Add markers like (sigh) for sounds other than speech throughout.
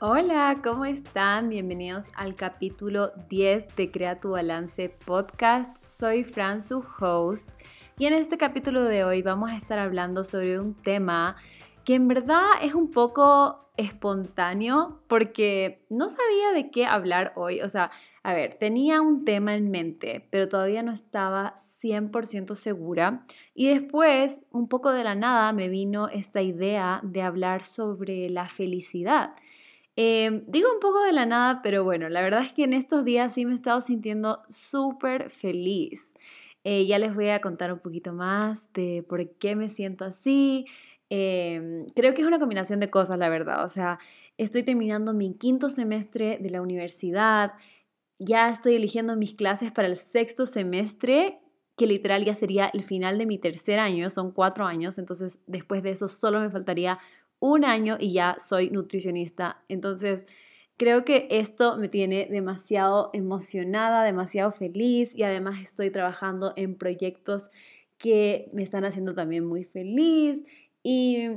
Hola, ¿cómo están? Bienvenidos al capítulo 10 de Crea tu Balance Podcast. Soy Fran, su host, y en este capítulo de hoy vamos a estar hablando sobre un tema que en verdad es un poco espontáneo porque no sabía de qué hablar hoy. O sea, a ver, tenía un tema en mente, pero todavía no estaba 100% segura. Y después, un poco de la nada, me vino esta idea de hablar sobre la felicidad. Em, digo un poco de la nada, pero bueno, la verdad es que en estos días sí me he estado sintiendo súper feliz. Eh, ya les voy a contar un poquito más de por qué me siento así. Em, creo que es una combinación de cosas, la verdad. O sea, estoy terminando mi quinto semestre de la universidad. Ya estoy eligiendo mis clases para el sexto semestre, que literal ya sería el final de mi tercer año. Son cuatro años, entonces después de eso solo me faltaría un año y ya soy nutricionista. Entonces, creo que esto me tiene demasiado emocionada, demasiado feliz y además estoy trabajando en proyectos que me están haciendo también muy feliz y,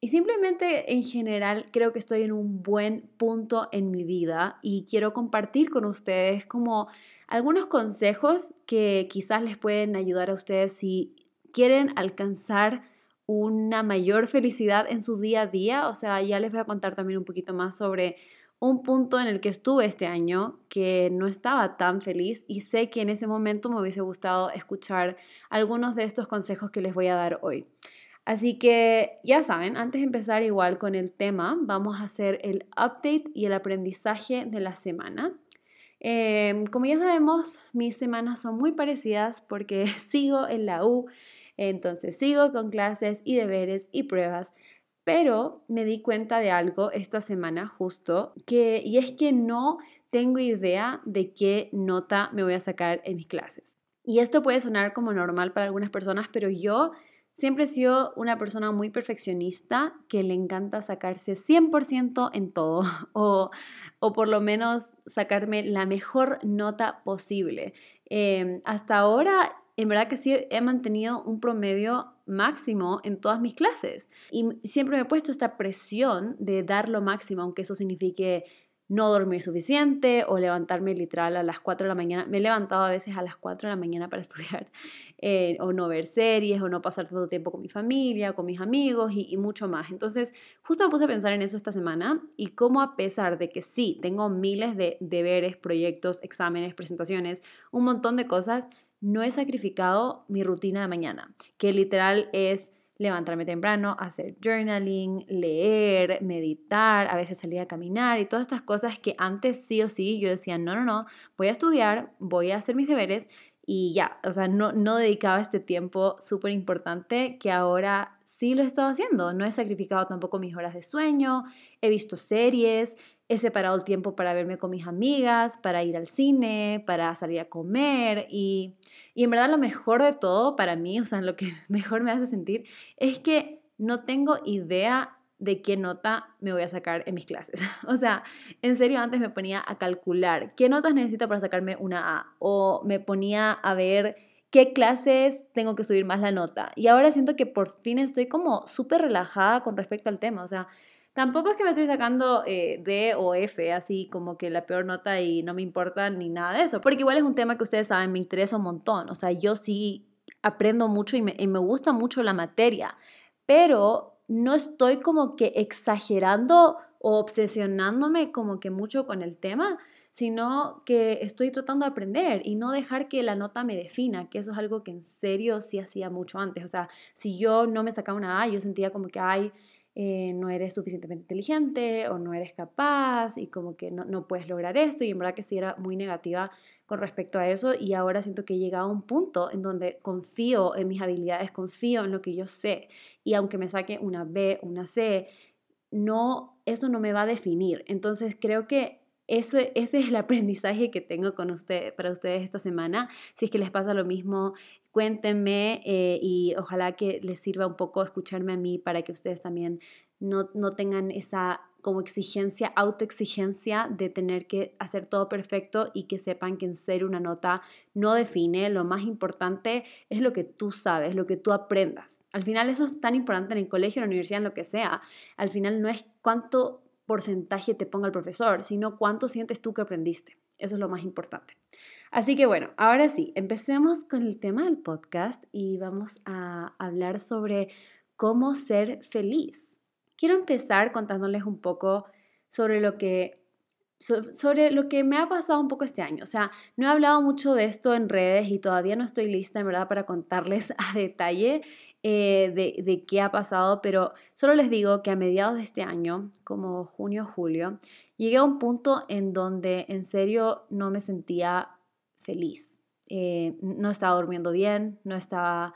y simplemente en general creo que estoy en un buen punto en mi vida y quiero compartir con ustedes como algunos consejos que quizás les pueden ayudar a ustedes si quieren alcanzar una mayor felicidad en su día a día. O sea, ya les voy a contar también un poquito más sobre un punto en el que estuve este año que no estaba tan feliz y sé que en ese momento me hubiese gustado escuchar algunos de estos consejos que les voy a dar hoy. Así que ya saben, antes de empezar igual con el tema, vamos a hacer el update y el aprendizaje de la semana. Em, como ya sabemos, mis semanas son muy parecidas porque (laughs) sigo en la U, entonces sigo con clases y deberes y pruebas. Pero me di cuenta de algo esta semana justo, que, y es que no tengo idea de qué nota me voy a sacar en mis clases. Y esto puede sonar como normal para algunas personas, pero yo siempre he sido una persona muy perfeccionista que le encanta sacarse 100% en todo (laughs) o, o, por lo menos sacarme la mejor nota posible. Em, hasta ahora en verdad que sí he mantenido un promedio máximo en todas mis clases. Y siempre me he puesto esta presión de dar lo máximo, aunque eso signifique no dormir suficiente o levantarme literal a las 4 de la mañana. Me he levantado a veces a las 4 de la mañana para (laughs) estudiar, eh, o no ver series, o no pasar todo tiempo con mi familia, con mis amigos y, y, mucho más. Entonces, justo me puse a pensar en eso esta semana y cómo a pesar de que sí, tengo miles de deberes, proyectos, exámenes, presentaciones, un montón de cosas, no he sacrificado mi rutina de mañana, que literal es levantarme temprano, hacer journaling, leer, meditar, a veces salir a caminar y todas estas cosas que antes sí o sí yo decía, no, no, no, voy a estudiar, voy a hacer mis deberes y ya, o sea, no, no dedicaba este tiempo súper importante que ahora sí lo he estado haciendo. No he sacrificado tampoco mis horas de sueño, he visto series, he separado el tiempo para verme con mis amigas, para ir al cine, para salir a comer y, y en verdad lo mejor de todo para mí, o sea, lo que (laughs) mejor me hace sentir es que no tengo idea de qué nota me voy a sacar en mis clases. (laughs) O sea, en serio antes me ponía a calcular qué notas necesito para sacarme una A o me ponía a ver qué clases tengo que subir más la nota. Y ahora siento que por fin estoy como súper relajada con respecto al tema. O sea, Tampoco es que me estoy sacando eh, D o F, así como que la peor nota y no me importa ni nada de eso, porque igual es un tema que ustedes saben, me interesa un montón, o sea, yo sí aprendo mucho y me, y me gusta mucho la materia, pero no estoy como que exagerando o obsesionándome como que mucho con el tema, sino que estoy tratando de aprender y no dejar que la nota me defina, que eso es algo que en serio sí hacía mucho antes. O sea, si yo no me sacaba una A, yo sentía como que, ay, eh, no eres suficientemente inteligente o no eres capaz y como que no, no, puedes lograr esto y en verdad que sí era muy negativa con respecto a eso y ahora siento que he llegado a un punto en donde confío en mis habilidades, confío en lo que yo sé y aunque me saque una B, una C, no, eso no me va a definir. Entonces creo que eso, ese es el (laughs) aprendizaje que tengo con usted, para ustedes esta semana. Si es que les pasa lo mismo, cuéntenme eh, y ojalá que les sirva un poco escucharme a mí para que ustedes también no, no tengan esa como exigencia, autoexigencia de tener que hacer todo perfecto y que sepan que en serio una nota no define. Lo más importante es lo que tú sabes, lo que tú aprendas. Al final eso es tan importante en el colegio, en la universidad, en lo que sea. Al final no es cuánto porcentaje te ponga el profesor, sino cuánto sientes tú que aprendiste. Eso es lo más importante. Así que bueno, ahora sí, empecemos con el tema del podcast y vamos a hablar sobre cómo ser feliz. Quiero empezar contándoles un poco sobre lo que sobre lo que me ha pasado un poco este año. O sea, no he hablado mucho de esto en redes y todavía no estoy lista, en verdad, para contarles (laughs) a detalle eh, de, de, qué ha pasado, pero solo les digo que a mediados de este año, como junio, julio, llegué a un punto en donde en serio no me sentía feliz. Eh, no estaba durmiendo bien, no estaba,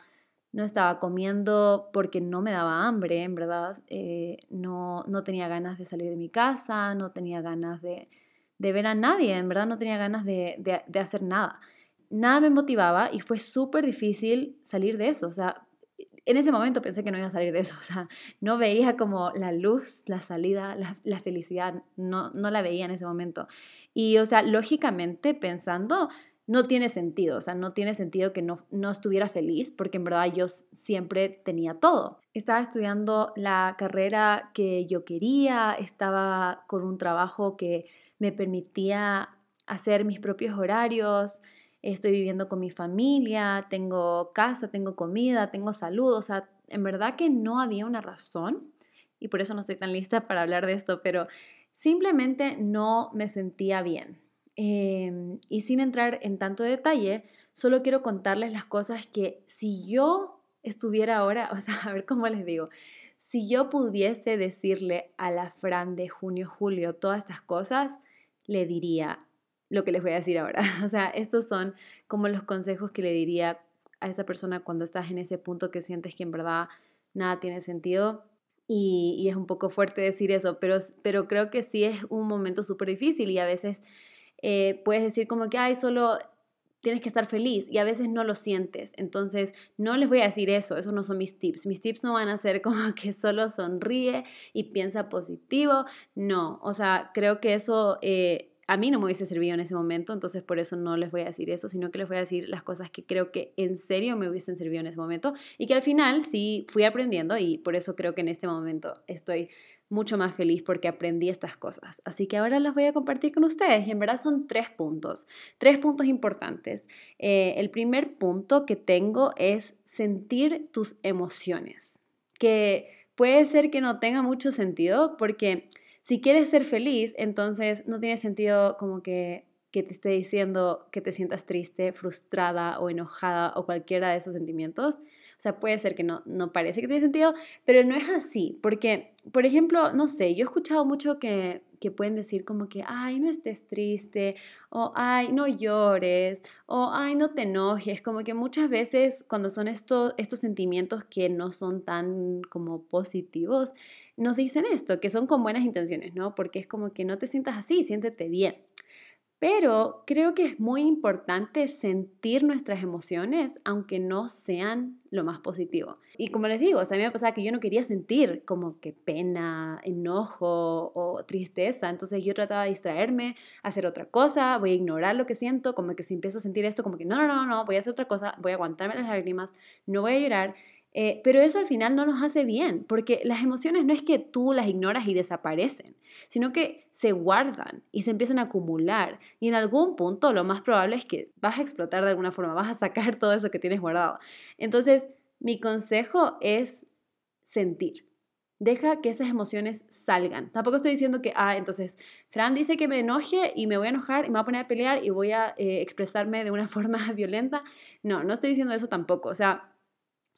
no estaba comiendo porque no me daba hambre, en verdad. Eh, no, no tenía ganas de salir de mi casa, no tenía ganas de, de ver a nadie, en verdad no tenía ganas de, de, de hacer nada. Nada me motivaba y fue súper difícil salir de eso. O sea, en ese momento pensé que no iba a salir de eso, (laughs) o sea, no veía como la luz, la salida, la, felicidad, no, no la veía en ese momento. Y, o sea, lógicamente pensando, no tiene sentido, o sea, no tiene sentido que no, no estuviera feliz porque en verdad yo siempre tenía todo. Estaba estudiando la carrera que yo quería, estaba con un trabajo que me permitía hacer mis propios horarios, estoy viviendo con mi familia, tengo casa, tengo comida, tengo salud, o sea, en verdad que no había una razón y por eso no estoy tan lista para hablar de esto, pero simplemente no me sentía bien. Em, y sin entrar en tanto detalle, solo quiero contarles las cosas que si yo estuviera ahora, (laughs) o sea, a ver cómo les digo, si yo pudiese decirle a la Fran de junio, julio todas estas cosas, le diría lo que les voy a decir ahora. (laughs) O sea, estos son como los consejos que le diría a esa persona cuando estás en ese punto que sientes que en verdad nada tiene sentido. Y, es un poco fuerte decir eso, pero, pero creo que sí es un momento súper difícil y a veces eh, puedes decir como que, ay, solo tienes que estar feliz y a veces no lo sientes. Entonces, no les voy a decir eso, esos no son mis tips. Mis tips no van a ser (laughs) como que solo sonríe y piensa positivo. No, o sea, creo que eso eh, a mí no me hubiese servido en ese momento, entonces por eso no les voy a decir eso, sino que les voy a decir las cosas que creo que en serio me hubiesen servido en ese momento y que al final sí fui aprendiendo y por eso creo que en este momento estoy mucho más feliz porque aprendí estas cosas. Así que ahora las voy a compartir con ustedes y en verdad son tres puntos, tres puntos importantes. Eh, el primer punto que tengo es sentir tus emociones, que puede ser que no tenga mucho sentido porque si quieres ser feliz, entonces no tiene sentido como que que te esté diciendo que te sientas triste, frustrada o enojada o cualquiera de esos sentimientos, o sea, puede ser que no, no parece que tiene sentido, pero no es así, porque, por ejemplo, no sé, yo he escuchado mucho que, que pueden decir como que, ay, no estés triste, o ay, no llores, o ay, no te enojes, como que muchas veces cuando son estos, estos sentimientos que no son tan como positivos, nos dicen esto, que son con buenas intenciones, ¿no? Porque es como que no te sientas así, siéntete bien. Pero creo que es muy importante sentir nuestras emociones, aunque no sean lo más positivo. Y como les digo, o sea, a mí me pasaba que yo no quería sentir como que pena, enojo o tristeza. Entonces yo trataba de distraerme, hacer otra cosa, voy a ignorar lo que siento, como que si empiezo a sentir esto, como que no, no, no, no, voy a hacer otra cosa, voy a aguantarme las lágrimas, no voy a llorar. Eh, pero eso al final no nos hace bien, porque las emociones no es que tú las ignoras y desaparecen, sino que se guardan y se empiezan a acumular. Y en algún punto lo más probable es que vas a explotar de alguna forma, (laughs) vas a sacar todo eso que tienes guardado. Entonces, mi consejo es sentir. Deja que esas emociones salgan. Tampoco estoy diciendo que, ah, entonces, Fran dice que me enoje y me voy a enojar y me voy a poner a pelear y voy a eh, expresarme de una (laughs) forma violenta. No, no estoy diciendo eso tampoco. O sea,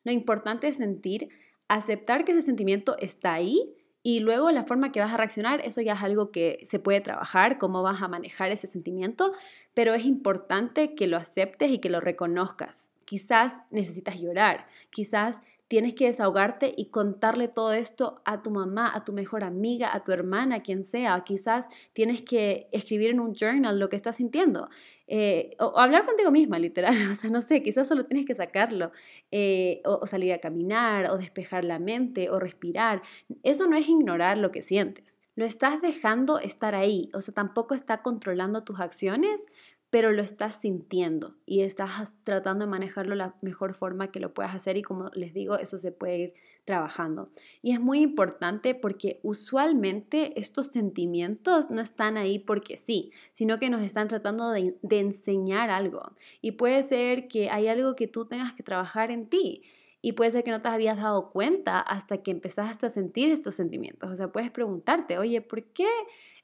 lo importante es sentir, aceptar que ese sentimiento está ahí y luego la forma que vas a reaccionar, eso ya es algo que se puede trabajar, cómo vas a manejar ese sentimiento, pero es importante que lo aceptes y que lo reconozcas. Quizás necesitas llorar, quizás tienes que desahogarte y contarle todo esto a tu mamá, a tu mejor amiga, a tu hermana, quien sea. Quizás tienes que escribir en un journal lo que estás sintiendo. Eh, o, hablar contigo misma, literal. (laughs) O sea, no sé, quizás solo tienes que sacarlo. Eh, o, salir a caminar, o despejar la mente, o respirar. Eso no es ignorar lo que sientes. Lo estás dejando estar ahí. O sea, tampoco está controlando tus acciones, pero lo estás sintiendo y estás tratando de manejarlo la mejor forma que lo puedas hacer y como les digo, eso se puede ir trabajando. Y es muy importante porque usualmente estos sentimientos no están ahí porque sí, sino que nos están tratando de, de enseñar algo. Y puede ser que hay algo que tú tengas que trabajar en ti. Y puede ser que no te habías dado cuenta hasta que empezaste a sentir estos sentimientos. O sea, puedes preguntarte, oye, ¿por qué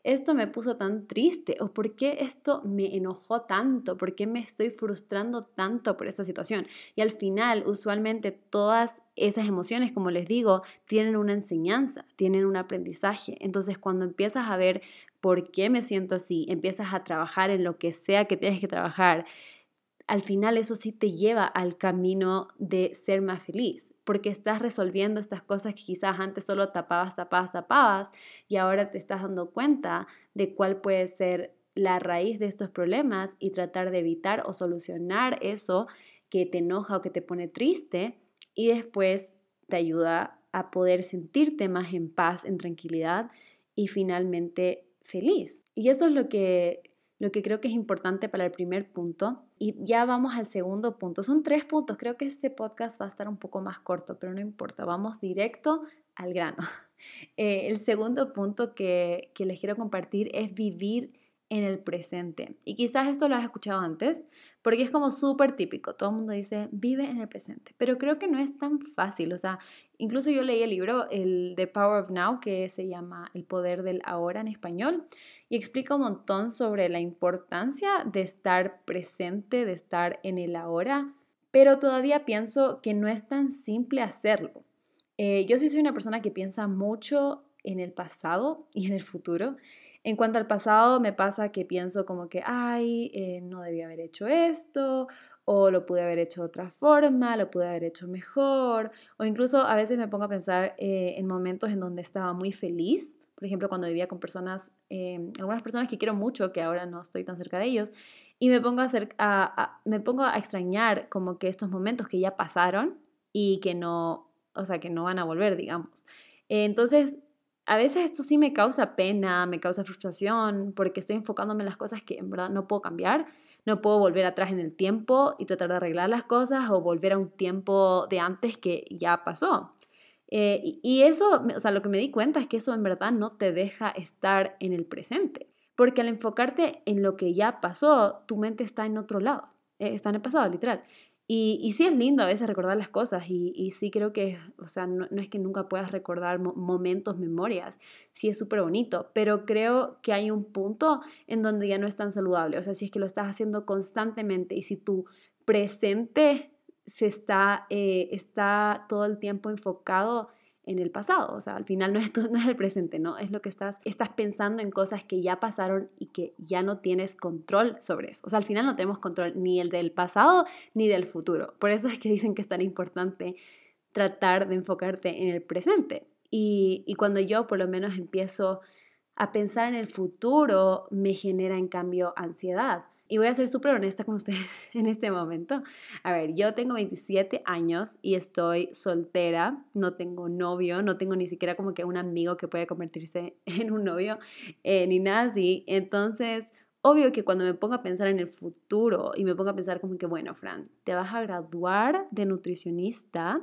esto me puso tan triste o por qué esto me enojó tanto, por qué me estoy frustrando tanto por esta situación. Y al final, usualmente todas esas emociones, como les digo, tienen una enseñanza, tienen un aprendizaje. Entonces, cuando empiezas a ver por qué me siento así, empiezas a trabajar en lo que sea que tienes que trabajar, al final eso sí te lleva al camino de ser más feliz porque estás resolviendo estas cosas que quizás antes solo tapabas, tapabas, tapabas y ahora te estás dando cuenta de cuál puede ser la raíz de estos problemas y tratar de evitar o solucionar eso que te enoja o que te pone triste y después te ayuda a poder sentirte más en paz, en tranquilidad y finalmente feliz. Y eso es lo que lo que creo que es importante para el primer punto. Y ya vamos al segundo punto. Son tres puntos. Creo que este podcast va a estar un poco más corto, pero no importa. Vamos directo al grano. (laughs) Eh, el segundo punto que, que les quiero compartir es vivir en el presente. Y quizás esto lo has escuchado antes, porque es como súper típico. Todo el mundo dice, vive en el presente. Pero creo que no es tan fácil. O sea, incluso yo leí el libro, el The Power of Now, que se llama El Poder del Ahora en español y explica un montón sobre la importancia de estar presente, de estar en el ahora, pero todavía pienso que no es tan simple hacerlo. Eh, yo sí soy una persona que piensa mucho en el pasado y en el futuro. En cuanto al pasado, me pasa que pienso como que, ay, eh, no debía haber hecho esto, o lo pude haber hecho de otra forma, lo pude haber hecho mejor, o incluso a veces me pongo a pensar eh, en momentos en donde estaba muy feliz por ejemplo, cuando vivía con personas, em, algunas personas que quiero mucho, que ahora no estoy tan cerca de ellos, y me pongo a, hacer, me pongo a extrañar como que estos momentos que ya pasaron y que no, o sea, que no van a volver, digamos. entonces, a veces esto sí me causa pena, me causa frustración, porque estoy enfocándome en las cosas que en verdad no puedo cambiar. No puedo volver atrás en el tiempo y tratar de arreglar las cosas o volver a un tiempo de antes que ya pasó. Eh, y eso, o sea, lo que me di cuenta es que eso en verdad no te deja estar en el presente. Porque al enfocarte en lo que ya pasó, tu mente está en otro lado, eh, está en el pasado, literal. Y, sí es lindo a veces recordar las cosas y, sí creo que, o sea, no, es que nunca puedas recordar momentos, memorias, sí es súper bonito, pero creo que hay un punto en donde ya no es tan saludable, o sea, si es que lo estás haciendo constantemente y si tu presente se está, eh, está todo el tiempo enfocado en el pasado, o sea, al final no es, (laughs) es el presente, ¿no? Es lo que estás, estás pensando en cosas que ya pasaron y que ya no tienes control sobre eso. O sea, al final no tenemos control ni el del pasado ni del futuro. Por eso es que dicen que es tan importante tratar de enfocarte en el presente. Y, y cuando yo por lo menos empiezo a pensar en el futuro, me genera en cambio ansiedad y voy a ser súper honesta con ustedes (laughs) en este momento. A ver, yo tengo 27 años y estoy soltera, no tengo novio, no tengo ni siquiera como que un amigo que puede convertirse (laughs) en un novio, eh, ni nada así. Entonces, obvio que cuando me pongo a pensar en el futuro y me pongo a pensar como que, bueno, Fran, te vas a graduar de nutricionista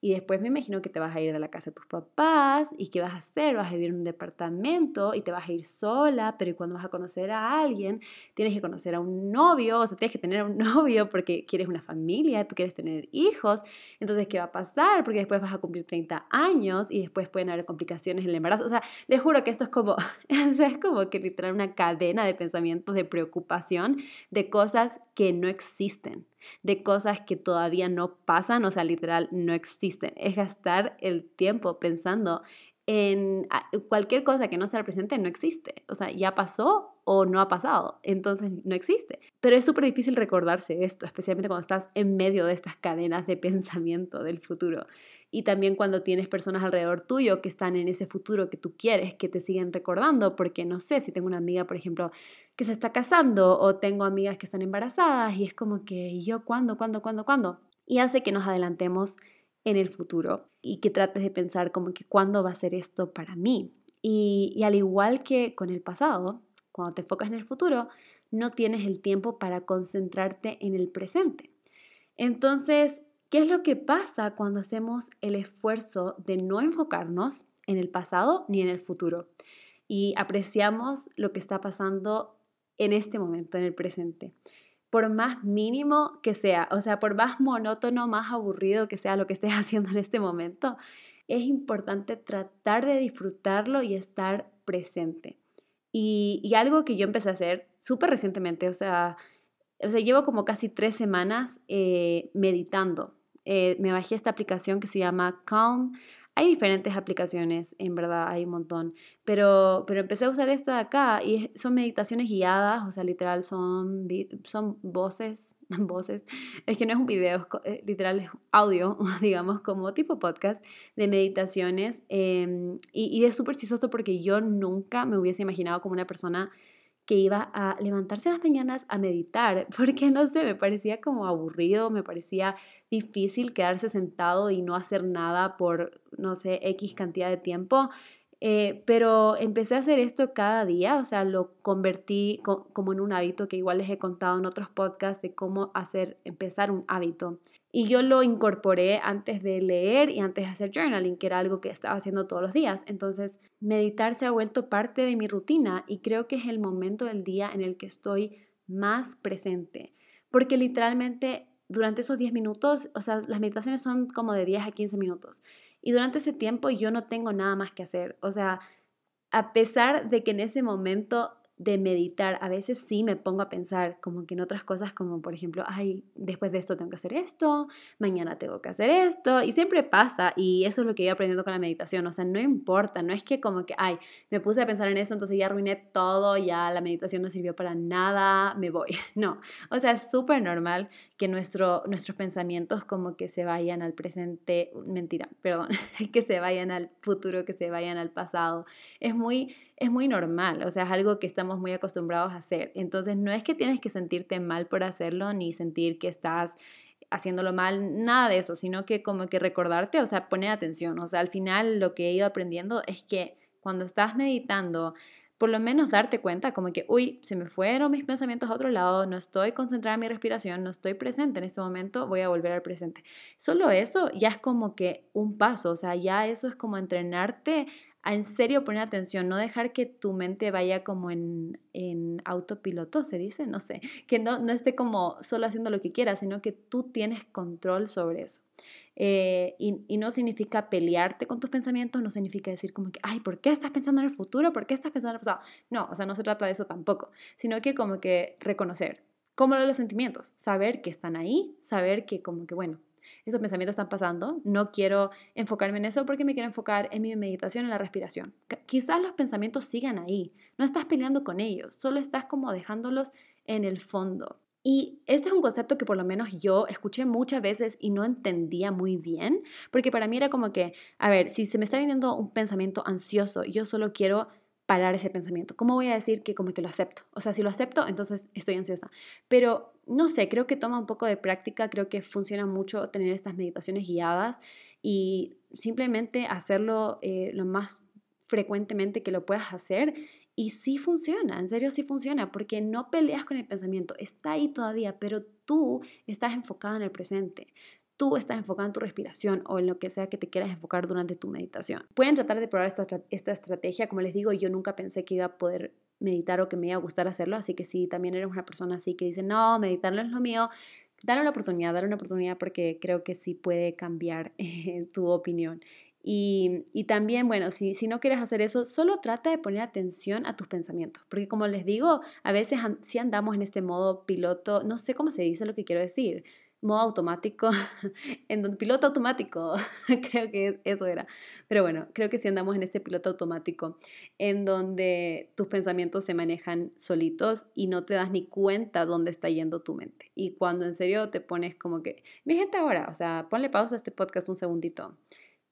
y después me imagino que te vas a ir de la casa de tus papás y qué vas a hacer, vas a vivir en un departamento y te vas a ir sola, pero cuando vas a conocer a alguien, tienes que conocer a un novio, o sea, tienes que tener un (laughs) novio porque quieres una familia, tú quieres tener hijos, entonces, ¿qué va a pasar? Porque después vas a cumplir 30 años y después pueden haber complicaciones en el embarazo. O sea, les juro que esto es como, (laughs) es como que literal una cadena de pensamientos, de preocupación, de cosas que no existen de cosas que todavía no pasan, o sea, literal no existen. Es gastar el tiempo pensando en cualquier cosa que no sea el presente no existe. O sea, ya pasó o no ha pasado, entonces no existe. Pero es súper difícil recordarse esto, especialmente cuando estás en medio de estas cadenas de (laughs) pensamiento del futuro y también cuando tienes personas alrededor tuyo que están en ese futuro que tú quieres, que te siguen recordando, porque no sé, si tengo una amiga, por ejemplo, que se está casando o tengo amigas que están embarazadas y es como que yo, ¿cuándo, cuándo, cuándo, cuándo? Y hace que nos adelantemos en el futuro y que trates de pensar como que cuándo va a ser esto para mí. Y, y al igual que con el pasado, cuando te enfocas en el futuro, no tienes el tiempo para concentrarte en el presente. Entonces, ¿qué es lo que pasa cuando hacemos el esfuerzo de no enfocarnos en el pasado ni en el futuro? Y apreciamos lo que está pasando en este momento, en el presente. Por más mínimo que sea, o sea, por más monótono, más aburrido que sea lo que estés (laughs) haciendo en este momento, es importante tratar de disfrutarlo y estar presente. Y, algo que yo empecé a hacer súper recientemente, o sea, o sea, llevo como casi tres semanas eh, meditando. Eh, me bajé esta aplicación que se llama Calm. Hay diferentes aplicaciones, en verdad, hay un montón. Pero, pero empecé a usar esta de acá y son meditaciones guiadas, o sea, literal son, son voces, (laughs) voces. Es que no es un video, es, literal es audio, (laughs) digamos, como tipo podcast de meditaciones. Em, y, y es súper chistoso porque yo nunca me hubiese imaginado como una persona que iba a levantarse las mañanas a meditar, (laughs) porque no sé, me parecía como aburrido, me parecía difícil quedarse sentado y no hacer nada por, no sé, X cantidad de tiempo. Eh, pero empecé a hacer esto cada día, o sea, lo convertí como en un hábito que igual les he contado en otros podcasts de cómo hacer, empezar un hábito. Y yo lo incorporé antes de leer y antes de hacer journaling, que era algo que estaba haciendo todos los días. Entonces, meditar se ha vuelto parte de mi rutina y creo que es el momento del día en el que estoy más presente. Porque literalmente durante esos 10 minutos, o sea, las meditaciones son como de 10 a 15 minutos. Y durante ese tiempo yo no tengo nada más que hacer. O sea, a pesar de que en ese momento de meditar, a veces sí me pongo a pensar como que en otras cosas, como por ejemplo, ay, después de esto tengo que hacer esto, mañana tengo que hacer esto, y siempre pasa, y eso es lo que he aprendiendo con la meditación, o sea, no importa, no es que como que, ay, me puse a pensar en eso, entonces ya arruiné todo, ya la meditación no sirvió para nada, me voy, (laughs) no, o sea, es súper normal que nuestro, nuestros pensamientos como que se vayan al presente, mentira, perdón, (laughs) que se vayan al futuro, que se vayan al pasado, es muy es muy normal, o sea, es algo que estamos muy acostumbrados a hacer. Entonces, no es que tienes que sentirte mal por hacerlo, ni sentir que estás haciéndolo mal, nada de eso, sino que como que recordarte, o sea, poner atención. O sea, al final lo que he ido aprendiendo es que cuando estás meditando, por lo menos darte cuenta como que, uy, se me fueron mis pensamientos a otro lado, no estoy concentrada en mi respiración, no estoy presente en este momento, voy a volver al presente. Solo eso ya es como que un paso, o sea, ya eso es como entrenarte a en serio poner atención, no dejar que tu mente vaya como en, en autopiloto, se dice, no sé, (laughs) que no, no esté como solo haciendo lo que quieras, sino que tú tienes control sobre eso. Eh, y, y, no significa pelearte con tus pensamientos, no significa decir como que, ay, ¿por qué estás pensando en el futuro? ¿Por qué estás pensando en el pasado? No, o sea, no se trata de eso tampoco, sino que como que reconocer, como los sentimientos, saber que están ahí, saber que como que, bueno, esos pensamientos están pasando, no quiero enfocarme en eso porque me quiero enfocar en mi meditación, en la respiración. Quizás los pensamientos sigan ahí, no estás peleando con ellos, solo estás como dejándolos en el fondo. Y este es un concepto que por lo menos yo escuché muchas veces y no entendía muy bien, porque para mí era como que, a ver, si se me está viniendo un pensamiento ansioso, yo solo quiero parar ese pensamiento. ¿Cómo voy a decir que como que lo acepto? O sea, si lo acepto, entonces estoy ansiosa. Pero no sé, creo que toma un poco de práctica, creo que funciona mucho tener estas meditaciones guiadas y simplemente hacerlo eh, lo más frecuentemente que lo puedas hacer. Y sí funciona, en serio sí funciona, porque no peleas con el pensamiento, está ahí todavía, pero tú estás enfocada en el presente tú estás enfocado en tu respiración o en lo que sea que te quieras enfocar durante tu meditación. Pueden tratar de probar esta, esta estrategia. Como les digo, yo nunca pensé que iba a poder meditar o que me iba a gustar hacerlo, así que si también eres una persona así que dice, no, meditar no es lo mío, dale una oportunidad, dale una oportunidad porque creo que sí puede cambiar tu opinión. Y, y, también, bueno, si, si no quieres hacer eso, solo trata de poner atención a tus pensamientos, porque como les digo, a veces si andamos en este modo piloto, no sé cómo se dice lo que quiero decir, modo automático, (laughs) en donde piloto automático, (laughs) creo que eso era. Pero bueno, creo que si andamos en este piloto automático, en donde tus pensamientos se manejan solitos y no te das ni cuenta dónde está yendo tu mente. Y cuando en serio te pones como que, mi gente ahora, o sea, ponle pausa a este podcast un segundito.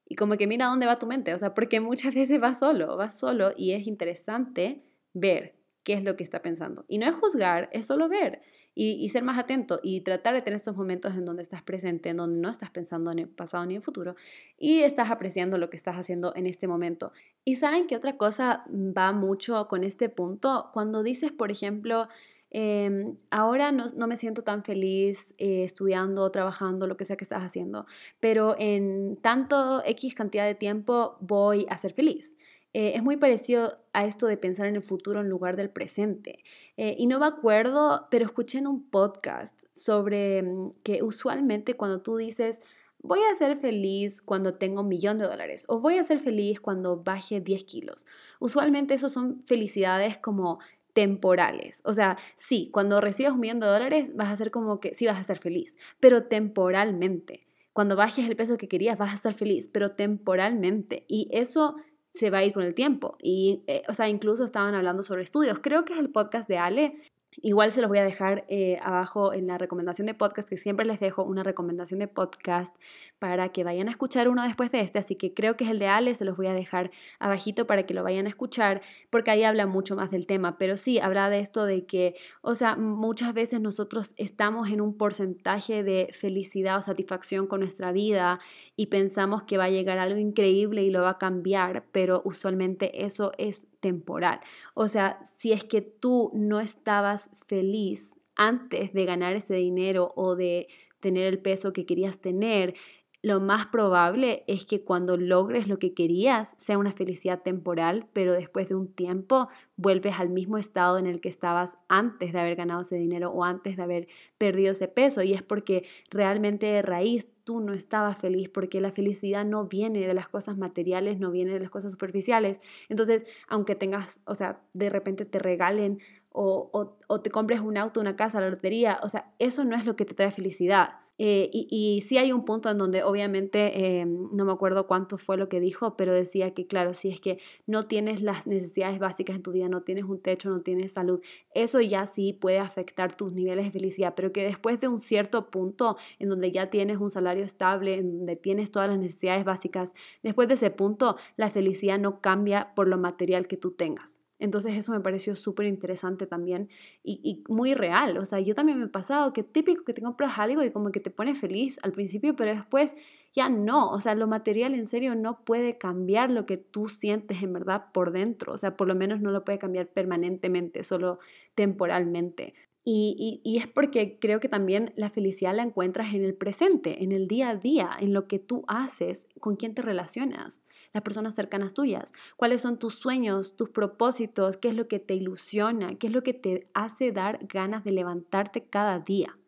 Y como que mira dónde va tu mente, o sea, porque muchas (laughs) veces va solo, va solo y es interesante ver qué es lo que está pensando. Y no es juzgar, es solo ver y, ser más atento y tratar de tener estos momentos en donde estás presente, en donde no estás pensando en el pasado ni en el futuro y estás apreciando lo que estás haciendo en este momento. Y saben que otra cosa va mucho con este punto, cuando dices, por ejemplo, Em, ahora no, me siento tan feliz eh, estudiando, trabajando, lo que sea que estás haciendo, pero en tanto X cantidad de tiempo voy a ser feliz. Eh, es muy parecido a esto de pensar en el futuro en lugar del presente. Eh, y no me acuerdo, pero escuché en un podcast sobre mm, que usualmente cuando tú dices, voy a ser feliz cuando tengo un millón de dólares o voy a ser feliz cuando baje 10 kilos. Usualmente eso son felicidades como temporales. O sea, sí, cuando recibas un millón de dólares vas a ser como que sí vas a estar feliz, pero temporalmente. Cuando bajes el peso que querías vas a estar feliz, pero temporalmente. Y eso se va a ir con el tiempo. Y, eh, o sea, incluso estaban hablando sobre estudios. Creo que es el podcast de Ale Igual se los voy a dejar eh, abajo en la recomendación de podcast, que siempre les dejo una recomendación de podcast para que vayan a escuchar uno después de este. Así que creo que es el de Ale, se los voy a dejar abajito para que lo vayan a escuchar, porque ahí habla mucho más del tema. Pero sí, habla de esto de que, o sea, muchas veces nosotros estamos en un porcentaje de felicidad o satisfacción con nuestra vida y pensamos que va a llegar algo increíble y lo va a cambiar, pero usualmente eso es temporal. O sea, si es que tú no estabas feliz antes de ganar ese dinero o de tener el peso que querías tener, lo más probable es que cuando logres lo que querías sea una felicidad temporal, pero después de un tiempo vuelves al mismo estado en el que estabas antes de haber ganado ese dinero o antes de haber perdido ese peso. Y es porque realmente de raíz tú no estabas feliz, porque la felicidad no viene de las cosas materiales, no viene de las cosas superficiales. Entonces, aunque tengas, o sea, de repente te regalen o, o, te compres un auto, una casa, la lotería, o sea, eso no es lo que te trae felicidad eh, y, y, sí hay un punto en donde obviamente, eh, no me acuerdo cuánto fue lo que dijo, pero decía que claro, si es que no tienes las necesidades básicas en tu vida, no tienes un techo, no tienes salud, eso ya sí puede afectar tus niveles de felicidad, pero que después de un cierto punto en donde ya tienes un salario estable, en donde tienes todas las necesidades básicas, después de ese punto la felicidad no cambia por lo material que tú tengas. Entonces eso me pareció súper interesante también y, muy real. O sea, yo también me he pasado que típico que te compras algo y como que te pone feliz al principio, pero después ya no. O sea, lo material en serio no puede cambiar lo que tú sientes en verdad por dentro. O sea, por lo menos no lo puede cambiar permanentemente, solo temporalmente. Y, y, es porque creo que también la felicidad la encuentras en el presente, en el día a día, en lo que tú haces, con quién te relacionas las personas cercanas tuyas, cuáles son tus sueños, tus propósitos, qué es lo que te ilusiona, qué es lo que te hace dar ganas de levantarte cada día.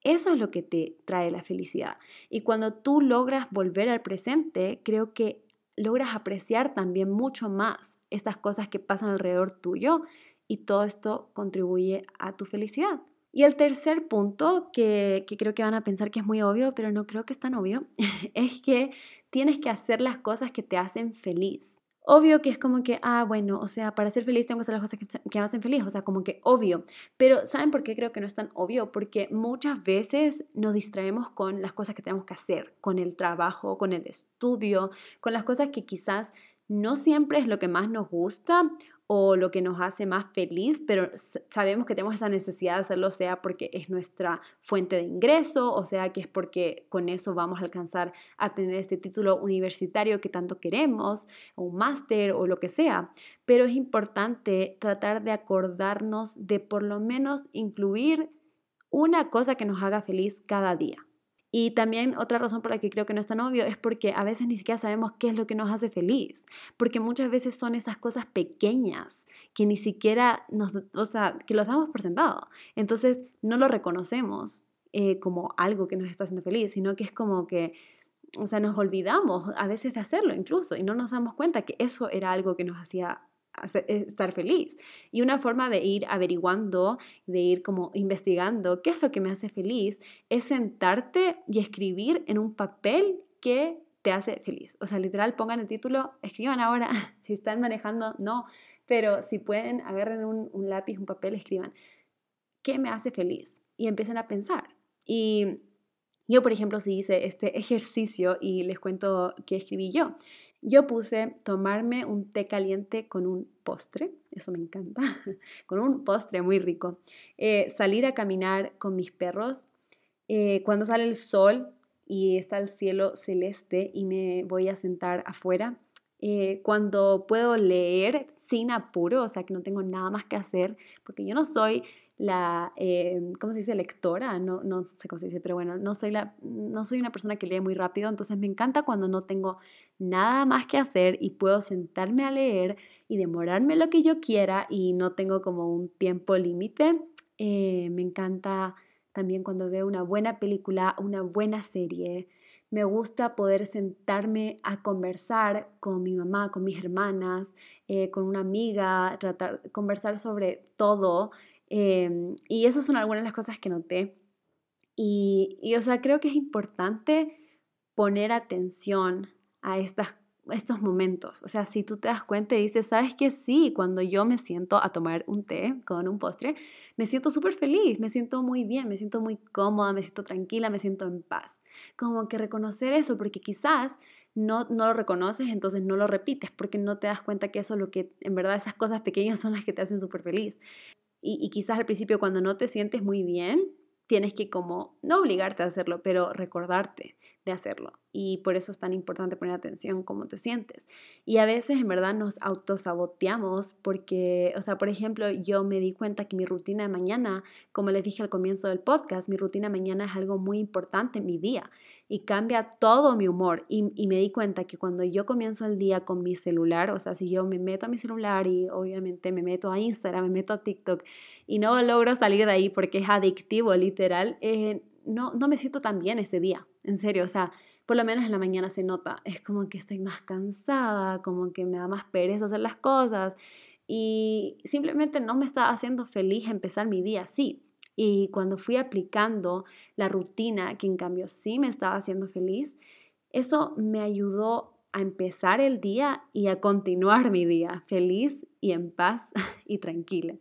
Eso es lo que te trae la felicidad. Y cuando tú logras volver al presente, creo que logras apreciar también mucho más estas cosas que pasan alrededor tuyo y todo esto contribuye a tu felicidad. Y el tercer punto, que, que, creo que van a pensar que es muy obvio, pero no creo que es tan obvio, (laughs) es que tienes que hacer las cosas que te hacen feliz. Obvio que es como que, ah, bueno, o sea, para ser feliz tengo que hacer las cosas que, me hacen feliz, o sea, como que obvio. Pero ¿saben por qué creo que no es tan obvio? Porque muchas veces nos distraemos con las cosas que tenemos que hacer, con el trabajo, con el estudio, con las cosas que quizás no siempre es lo que más nos gusta o lo que nos hace más feliz, pero sabemos que tenemos esa necesidad de hacerlo, sea porque es nuestra fuente de ingreso, o sea que es porque con eso vamos a alcanzar a tener este título universitario que tanto queremos, o un máster o lo que sea. Pero es importante tratar de acordarnos de por lo menos incluir una cosa que nos haga feliz cada día. Y también otra razón por la que creo que no es tan obvio es porque a veces ni siquiera sabemos qué es lo que nos hace feliz, porque muchas veces son esas cosas pequeñas que ni siquiera nos, o sea, que los damos por sentado. Entonces no lo reconocemos eh, como algo que nos está haciendo feliz, sino que es como que, o sea, nos olvidamos a veces de hacerlo incluso y no nos damos cuenta que eso era algo que nos hacía estar feliz. Y una forma de ir averiguando, de ir como investigando qué es lo que me hace feliz, es sentarte y escribir en un papel que te hace feliz. O sea, literal, pongan el título, escriban ahora, (laughs) si están manejando, no, pero si pueden, agarren un, un lápiz, un papel, escriban, ¿qué me hace feliz? Y empiecen a pensar. Y yo, por ejemplo, si hice este ejercicio y les cuento qué escribí yo. Yo puse tomarme un té caliente con un postre, eso me encanta, (laughs) con un postre muy rico. Eh, salir a caminar con mis perros. Eh, cuando sale el sol y está el cielo celeste y me voy a sentar afuera. Eh, cuando puedo leer sin apuro, o sea que no tengo nada más que hacer, porque yo no soy la, ¿cómo se dice? Lectora, no, no sé cómo se dice, pero bueno, no soy, la, no soy una persona que lee muy rápido, entonces me encanta cuando no tengo nada más que hacer y puedo sentarme a leer y demorarme lo que yo quiera y no tengo como un tiempo límite. Eh, me encanta también cuando veo una buena película, una buena serie. Me gusta poder sentarme a conversar con mi mamá, con mis hermanas, eh, con una amiga, tratar, conversar sobre todo. Em, y esas son algunas de las cosas que noté. Y, y, o sea, creo que es importante poner atención a estos momentos. O sea, si tú te das cuenta y dices, ¿sabes que Sí, cuando yo me siento a tomar un té con un postre, me siento súper feliz, me siento muy bien, me siento muy cómoda, me siento tranquila, me siento en paz. Como que reconocer eso, porque quizás no, no lo reconoces, entonces no lo repites, porque no te das cuenta que eso es lo que, en verdad, esas cosas pequeñas son las que te hacen súper feliz. Y quizás al principio cuando no te sientes muy bien, tienes que como, no obligarte a hacerlo, pero recordarte de hacerlo. Y por eso es tan importante poner atención cómo te sientes. Y a veces en verdad nos autosaboteamos porque, o sea, por ejemplo, yo me di cuenta que mi rutina de mañana, como les dije al comienzo del podcast, mi rutina de mañana es algo muy importante en mi día y cambia todo mi humor. Y, y, me di cuenta que cuando yo comienzo el día con mi celular, o sea, si yo me meto a mi celular y obviamente me meto a Instagram, me meto a TikTok y no logro salir de ahí porque es adictivo, literal, eh, no, no me siento tan bien ese día, en serio, o sea, por lo menos en la mañana se nota, es como que estoy más cansada, como que me da más pereza hacer las cosas y simplemente no me está haciendo feliz empezar mi día así. Y cuando fui aplicando la rutina, que en cambio sí me estaba haciendo feliz, eso me ayudó a empezar el día y a continuar mi día feliz y en paz (laughs) y tranquila.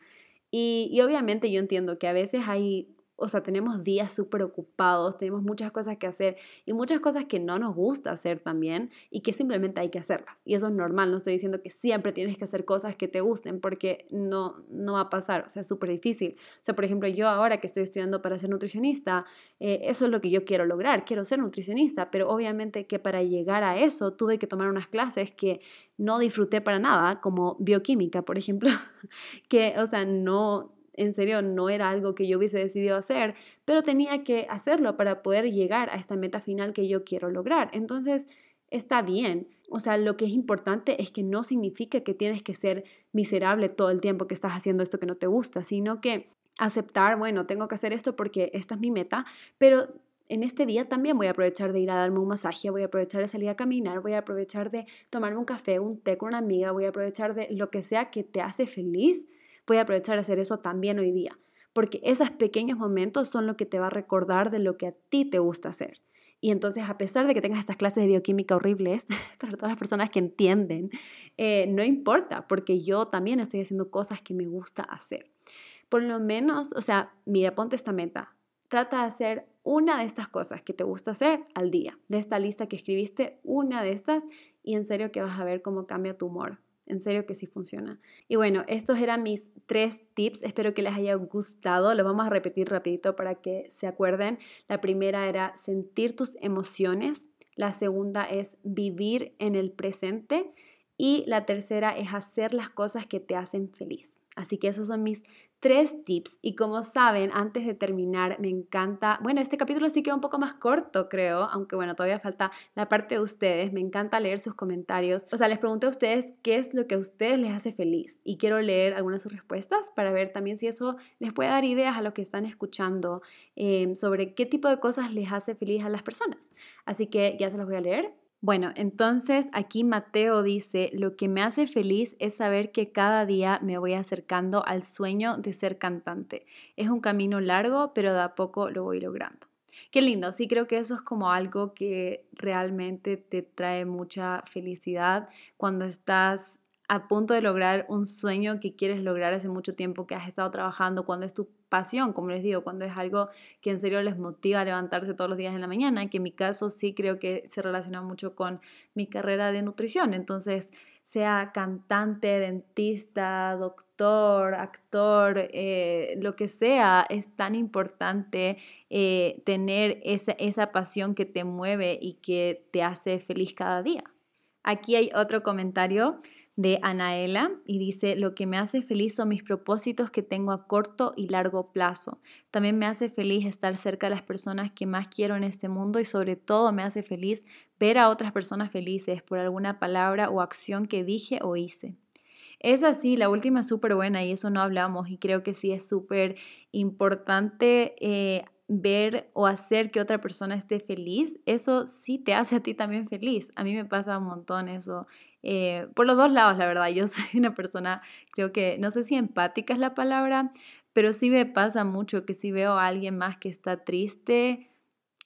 Y, y obviamente yo entiendo que a veces hay o sea, tenemos días súper ocupados, tenemos muchas cosas que hacer y muchas cosas que no nos gusta hacer también y que simplemente hay que hacerlas. Y eso es normal, no estoy diciendo que siempre tienes que hacer cosas que te gusten porque no, no va a pasar, o sea, es súper difícil. O sea, por ejemplo, yo ahora que estoy estudiando para ser nutricionista, eh, eso es lo que yo quiero lograr, quiero ser nutricionista, pero obviamente que para llegar a eso tuve que tomar unas clases que no disfruté para nada, como bioquímica, por ejemplo, (laughs) que, o sea, no en serio no era algo que yo hubiese decidido hacer, pero tenía que hacerlo para poder llegar a esta meta final que yo quiero lograr. Entonces, está bien. O sea, lo que es importante es que no significa que tienes que ser miserable todo el tiempo que estás haciendo esto que no te gusta, sino que aceptar, bueno, tengo que hacer esto porque esta es mi meta, pero en este día también voy a aprovechar de ir a darme un masaje, voy a aprovechar de salir a caminar, voy a aprovechar de tomarme un café, un té con una amiga, voy a aprovechar de lo que sea que te hace feliz voy aprovechar a hacer eso también hoy día, porque esos pequeños momentos son lo que te va a recordar de lo que a ti te gusta hacer. Y entonces, a pesar de que tengas estas clases de bioquímica horribles, (laughs) para todas las personas que entienden, eh, no importa, porque yo también estoy haciendo cosas que me gusta hacer. Por lo menos, o sea, mira, ponte esta meta. Trata de hacer una de estas cosas que te gusta hacer al día. De esta lista que escribiste, una de estas, y en serio que vas a ver cómo cambia tu humor. En serio que sí funciona. Y bueno, estos eran mis tres tips. Espero que les haya gustado. Los vamos a repetir rapidito para que se acuerden. La primera era sentir tus emociones. La segunda es vivir en el presente. Y la tercera es hacer las cosas que te hacen feliz. Así que esos son mis tres tips y como saben, antes de terminar, me encanta, bueno, este capítulo sí queda un poco más corto, creo, aunque bueno, todavía falta la parte de ustedes, me encanta leer sus comentarios, o sea, les pregunto a ustedes qué es lo que a ustedes les hace feliz y quiero leer algunas de sus respuestas para ver también si eso les puede dar ideas a lo que están escuchando eh, sobre qué tipo de cosas les hace feliz a las personas. Así que ya se los voy a leer. Bueno, entonces aquí Mateo dice, lo que me hace feliz es saber que cada día me voy acercando al sueño de ser cantante. Es un camino largo, pero de a poco lo voy logrando. Qué lindo, sí creo que eso es como algo que realmente te trae mucha felicidad cuando estás a punto de lograr un sueño que quieres lograr hace mucho tiempo, que has estado trabajando, cuando es tu pasión, como les digo, cuando es algo que en serio les motiva a levantarse todos los días en la mañana, que en mi caso sí creo que se relaciona mucho con mi carrera de nutrición. Entonces, sea cantante, dentista, doctor, actor, eh, lo que sea, es tan importante eh, tener esa, esa pasión que te mueve y que te hace feliz cada día. Aquí hay otro comentario de Anaela y dice, lo que me hace feliz son mis propósitos que tengo a corto y largo plazo. También me hace feliz estar cerca de las personas que más quiero en este mundo y sobre todo me hace feliz ver a otras personas felices por alguna palabra o acción que dije o hice. Es así, la última es súper buena y eso no hablamos y creo que sí es súper importante eh, ver o hacer que otra persona esté feliz. Eso sí te hace a ti también feliz. A mí me pasa un montón eso. Eh, por los dos lados, la verdad. Yo (laughs) soy una persona, creo que, no sé si empática es la palabra, pero sí me pasa mucho que si veo a alguien más que está triste,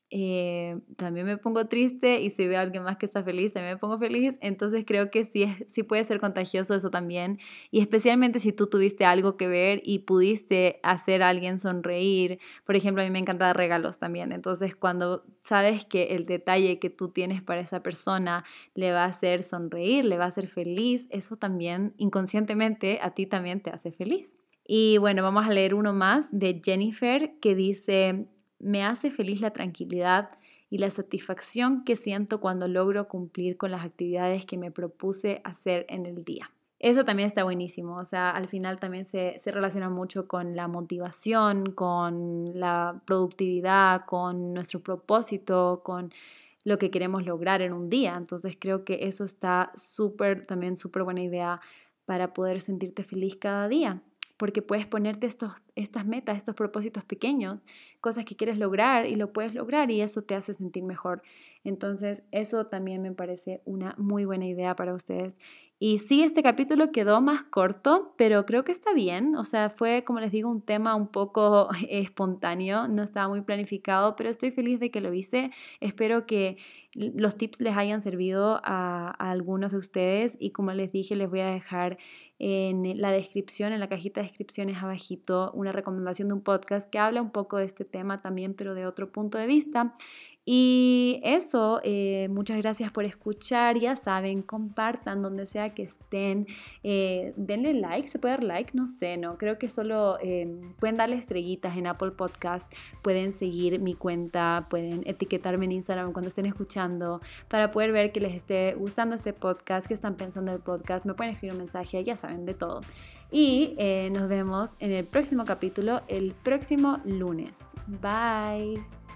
eh, también me pongo triste y si veo a alguien más que está feliz, también me pongo feliz. Entonces creo que sí, sí puede ser contagioso eso también. Y especialmente si tú tuviste algo que ver y pudiste hacer a alguien sonreír. Por ejemplo, a mí me encanta dar regalos también. Entonces cuando sabes que el detalle que tú tienes para esa persona le va a hacer sonreír, le va a hacer feliz, eso también inconscientemente a ti también te hace feliz. Y bueno, vamos a leer uno más de Jennifer que dice, me hace feliz la tranquilidad y la satisfacción que siento cuando logro cumplir con las actividades que me propuse hacer en el día. Eso también está buenísimo, o sea, al final también se, relaciona mucho con la motivación, con la productividad, con nuestro propósito, con lo que queremos lograr en un día. Entonces creo que eso está súper, también súper buena idea para poder sentirte feliz cada día porque puedes ponerte estos, estas metas, estos propósitos pequeños, cosas que quieres lograr y lo puedes lograr y eso te hace sentir mejor. Entonces, eso también me parece una muy buena idea para ustedes. Y sí, este capítulo quedó más corto, pero creo que está bien. O sea, fue, como les digo, un tema un poco (laughs) espontáneo, no estaba muy planificado, pero estoy feliz de que lo hice. Espero que los tips les hayan servido a, algunos de ustedes y como les dije, les voy a dejar en la descripción, en la cajita de descripciones abajito, una recomendación de un podcast que habla un poco de este tema también, pero de otro punto de vista. Y eso, eh, muchas gracias por escuchar. Ya saben, compartan donde sea que estén. Eh, denle like, se puede dar like, no sé, no. Creo que solo eh, pueden darle estrellitas en Apple Podcast. Pueden seguir mi cuenta, pueden etiquetarme en Instagram cuando estén escuchando para poder ver que les esté gustando este podcast, que están pensando del podcast. Me pueden escribir un mensaje, ya saben, de todo. Y nos vemos en el próximo capítulo, el próximo lunes. Bye.